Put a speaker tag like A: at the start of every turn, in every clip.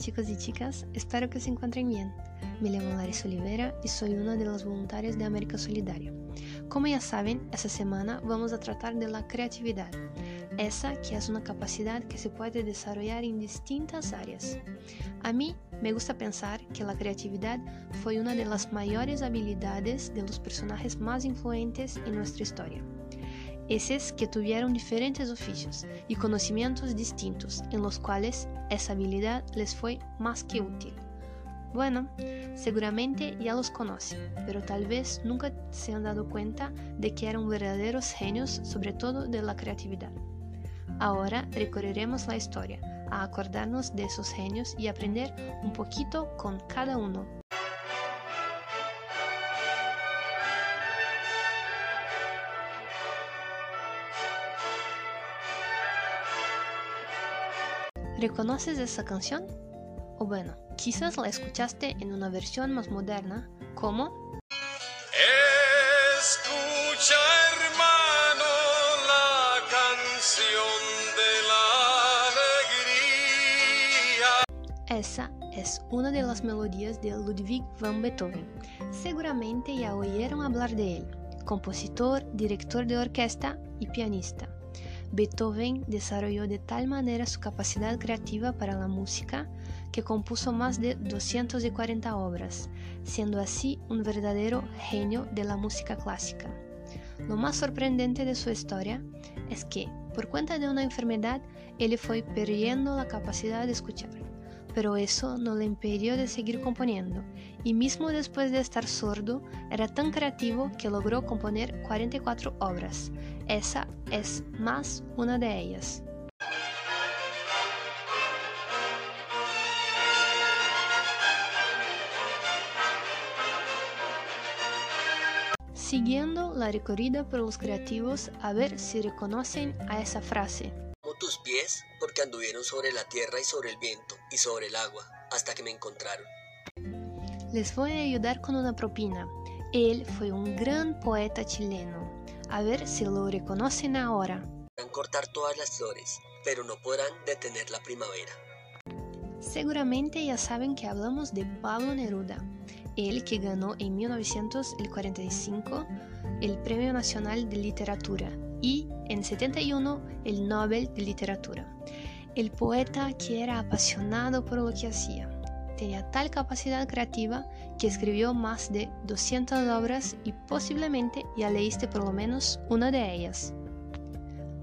A: chicos y chicas, espero que se encuentren bien. Me llamo Larissa Oliveira y soy una de las voluntarias de América Solidaria. Como ya saben, esta semana vamos a tratar de la creatividad, esa que es una capacidad que se puede desarrollar en distintas áreas. A mí me gusta pensar que la creatividad fue una de las mayores habilidades de los personajes más influentes en nuestra historia esses que tuvieron diferentes oficios y conocimientos distintos en los cuales esa habilidad les fue más que útil. Bueno, seguramente ya los conocen, pero tal vez nunca se han dado cuenta de que eran verdaderos genios, sobre todo de la creatividad. Ahora recorreremos la historia, a acordarnos de esos genios y aprender un poquito con cada uno ¿Reconoces esa canción? O bueno, quizás la escuchaste en una versión más moderna, como...
B: Escucha hermano la canción
A: de la alegría. Esa es una de las melodías de Ludwig van Beethoven. Seguramente ya oyeron hablar de él, compositor, director de orquesta y pianista. Beethoven desarrolló de tal manera su capacidad creativa para la música que compuso más de 240 obras, siendo así un verdadero genio de la música clásica. Lo más sorprendente de su historia es que, por cuenta de una enfermedad, él fue perdiendo la capacidad de escuchar pero eso no le impidió de seguir componiendo, y mismo después de estar sordo, era tan creativo que logró componer 44 obras. Esa es más una de ellas. Siguiendo la recorrida por los creativos a ver si reconocen a esa frase
C: pies porque anduvieron sobre la tierra y sobre el viento y sobre el agua hasta que me encontraron.
A: Les voy a ayudar con una propina. Él fue un gran poeta chileno. A ver si lo reconocen ahora.
C: Podrán cortar todas las flores, pero no podrán detener la primavera.
A: Seguramente ya saben que hablamos de Pablo Neruda, él que ganó en 1945 el Premio Nacional de Literatura y en 71 el Nobel de Literatura. El poeta que era apasionado por lo que hacía. Tenía tal capacidad creativa que escribió más de 200 obras y posiblemente ya leíste por lo menos una de ellas.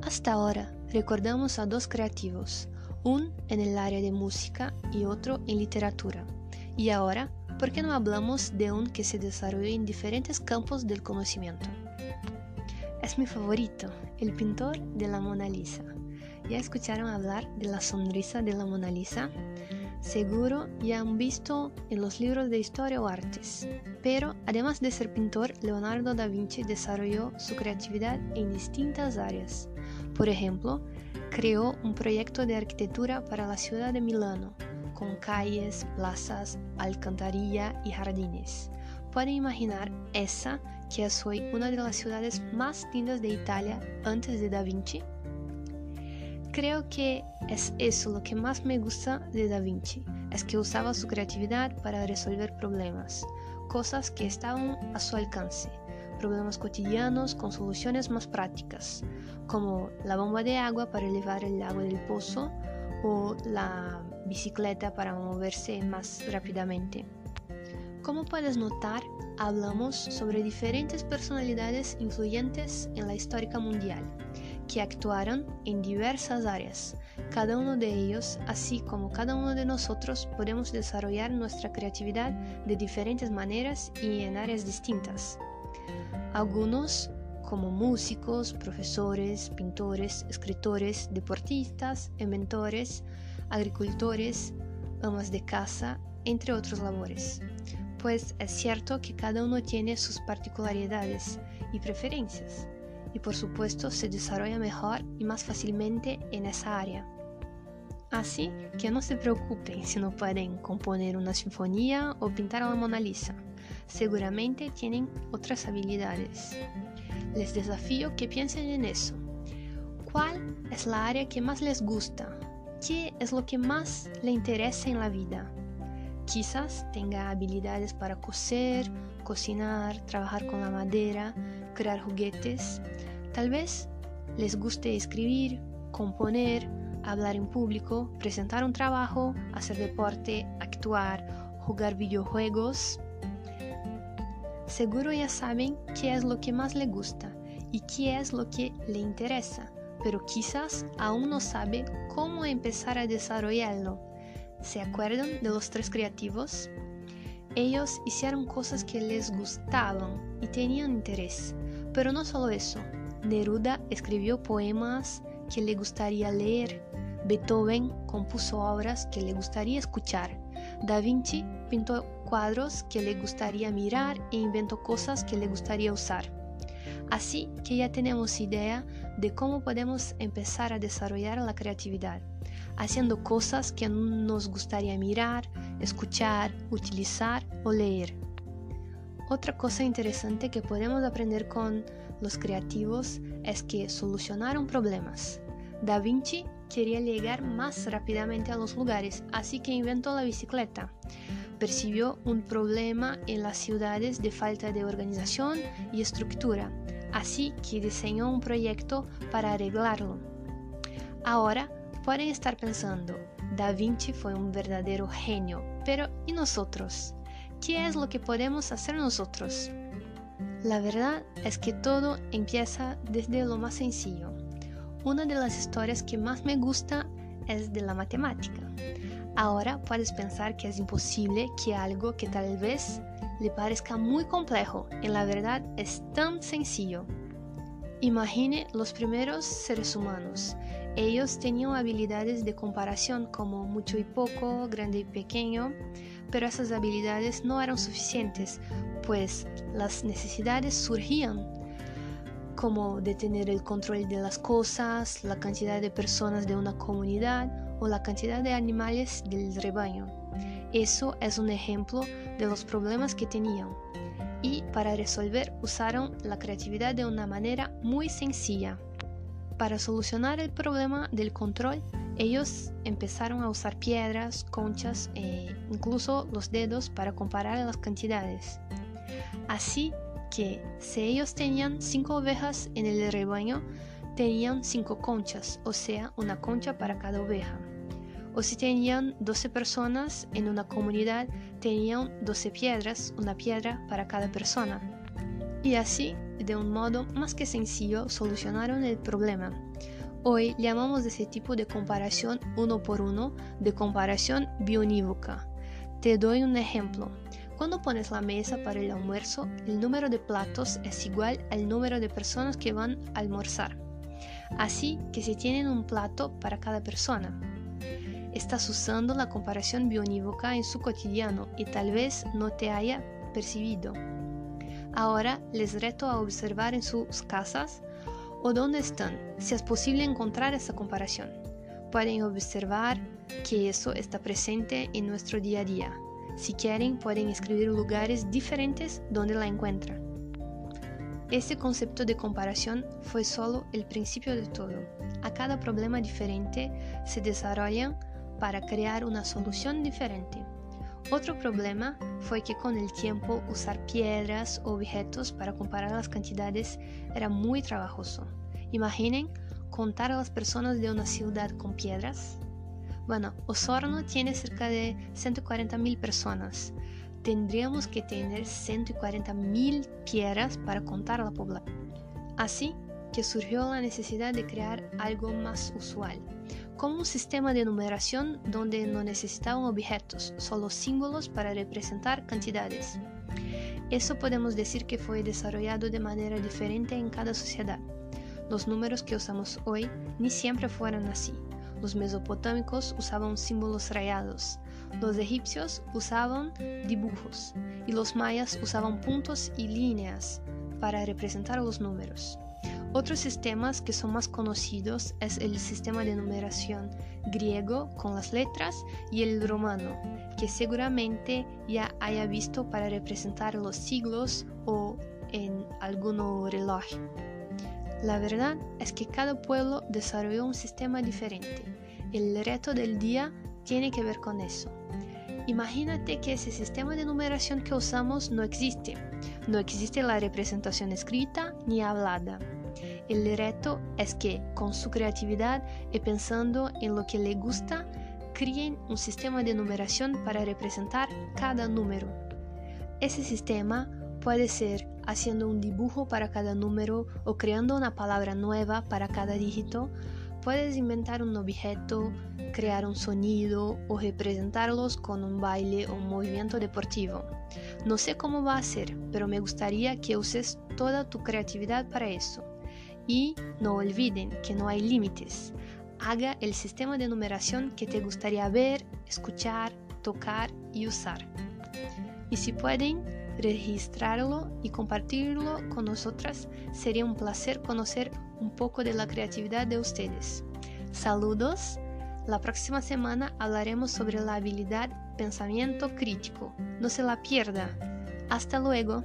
A: Hasta ahora recordamos a dos creativos, un en el área de música y otro en literatura. Y ahora, ¿por qué no hablamos de un que se desarrolló en diferentes campos del conocimiento? Es mi favorito, el pintor de la Mona Lisa. ¿Ya escucharon hablar de la sonrisa de la Mona Lisa? Seguro ya han visto en los libros de historia o artes. Pero además de ser pintor, Leonardo da Vinci desarrolló su creatividad en distintas áreas. Por ejemplo, creó un proyecto de arquitectura para la ciudad de Milano, con calles, plazas, alcantarilla y jardines. Pueden imaginar esa que hoy una de las ciudades más lindas de Italia antes de Da Vinci? Creo que es eso lo que más me gusta de Da Vinci, es que usaba su creatividad para resolver problemas, cosas que estaban a su alcance, problemas cotidianos con soluciones más prácticas, como la bomba de agua para elevar el agua del pozo o la bicicleta para moverse más rápidamente. Como puedes notar, hablamos sobre diferentes personalidades influyentes en la histórica mundial, que actuaron en diversas áreas. Cada uno de ellos, así como cada uno de nosotros, podemos desarrollar nuestra creatividad de diferentes maneras y en áreas distintas. Algunos como músicos, profesores, pintores, escritores, deportistas, inventores, agricultores, amas de casa, entre otros labores pues es cierto que cada uno tiene sus particularidades y preferencias, y por supuesto se desarrolla mejor y más fácilmente en esa área. Así que no se preocupen si no pueden componer una sinfonía o pintar a la Mona Lisa. Seguramente tienen otras habilidades. Les desafío que piensen en eso. ¿Cuál es la área que más les gusta? qué es lo que más le interesa en la vida. Quizás tenga habilidades para coser, cocinar, trabajar con la madera, crear juguetes. Tal vez les guste escribir, componer, hablar en público, presentar un trabajo, hacer deporte, actuar, jugar videojuegos. Seguro ya saben qué es lo que más le gusta y qué es lo que le interesa, pero quizás aún no sabe cómo empezar a desarrollarlo. ¿Se acuerdan de los tres creativos? Ellos hicieron cosas que les gustaban y tenían interés, pero no solo eso. Neruda escribió poemas que le gustaría leer, Beethoven compuso obras que le gustaría escuchar, Da Vinci pintó cuadros que le gustaría mirar e inventó cosas que le gustaría usar. Así que ya tenemos idea de cómo podemos empezar a desarrollar la creatividad haciendo cosas que nos gustaría mirar, escuchar, utilizar o leer. Otra cosa interesante que podemos aprender con los creativos es que solucionaron problemas. Da Vinci quería llegar más rápidamente a los lugares, así que inventó la bicicleta. Percibió un problema en las ciudades de falta de organización y estructura, así que diseñó un proyecto para arreglarlo. Ahora Pueden estar pensando, Da Vinci fue un verdadero genio, pero ¿y nosotros? ¿Qué es lo que podemos hacer nosotros? La verdad es que todo empieza desde lo más sencillo. Una de las historias que más me gusta es de la matemática. Ahora puedes pensar que es imposible que algo que tal vez le parezca muy complejo, en la verdad es tan sencillo. Imagine los primeros seres humanos. Ellos tenían habilidades de comparación como mucho y poco, grande y pequeño, pero esas habilidades no eran suficientes, pues las necesidades surgían como de tener el control de las cosas, la cantidad de personas de una comunidad o la cantidad de animales del rebaño. Eso es un ejemplo de los problemas que tenían. Y para resolver usaron la creatividad de una manera muy sencilla. Para solucionar el problema del control, ellos empezaron a usar piedras, conchas e incluso los dedos para comparar las cantidades. Así que si ellos tenían cinco ovejas en el rebaño, tenían cinco conchas, o sea, una concha para cada oveja. O si tenían 12 personas en una comunidad, tenían 12 piedras, una piedra para cada persona. Y así de un modo más que sencillo solucionaron el problema. Hoy llamamos ese tipo de comparación uno por uno de comparación bionívoca. Te doy un ejemplo. Cuando pones la mesa para el almuerzo, el número de platos es igual al número de personas que van a almorzar. Así que si tienen un plato para cada persona. Estás usando la comparación bionívoca en su cotidiano y tal vez no te haya percibido. Ahora les reto a observar en sus casas o dónde están, si es posible encontrar esa comparación. Pueden observar que eso está presente en nuestro día a día. Si quieren, pueden escribir lugares diferentes donde la encuentran. Este concepto de comparación fue solo el principio de todo. A cada problema diferente se desarrollan para crear una solución diferente. Otro problema fue que con el tiempo usar piedras o objetos para comparar las cantidades era muy trabajoso. Imaginen contar a las personas de una ciudad con piedras. Bueno, Osorno tiene cerca de 140 mil personas. Tendríamos que tener 140 mil piedras para contar la población. Así que surgió la necesidad de crear algo más usual como un sistema de numeración donde no necesitaban objetos, solo símbolos para representar cantidades. Eso podemos decir que fue desarrollado de manera diferente en cada sociedad. Los números que usamos hoy ni siempre fueron así. Los mesopotámicos usaban símbolos rayados, los egipcios usaban dibujos y los mayas usaban puntos y líneas para representar los números. Otros sistemas que son más conocidos es el sistema de numeración griego con las letras y el romano, que seguramente ya haya visto para representar los siglos o en algún reloj. La verdad es que cada pueblo desarrolló un sistema diferente. El reto del día tiene que ver con eso. Imagínate que ese sistema de numeración que usamos no existe. No existe la representación escrita ni hablada. El reto es que con su creatividad y pensando en lo que le gusta, creen un sistema de numeración para representar cada número. Ese sistema puede ser haciendo un dibujo para cada número o creando una palabra nueva para cada dígito. Puedes inventar un objeto, crear un sonido o representarlos con un baile o un movimiento deportivo. No sé cómo va a ser, pero me gustaría que uses toda tu creatividad para eso. Y no olviden que no hay límites. Haga el sistema de numeración que te gustaría ver, escuchar, tocar y usar. Y si pueden, registrarlo y compartirlo con nosotras. Sería un placer conocer un poco de la creatividad de ustedes. Saludos. La próxima semana hablaremos sobre la habilidad pensamiento crítico. No se la pierda. Hasta luego.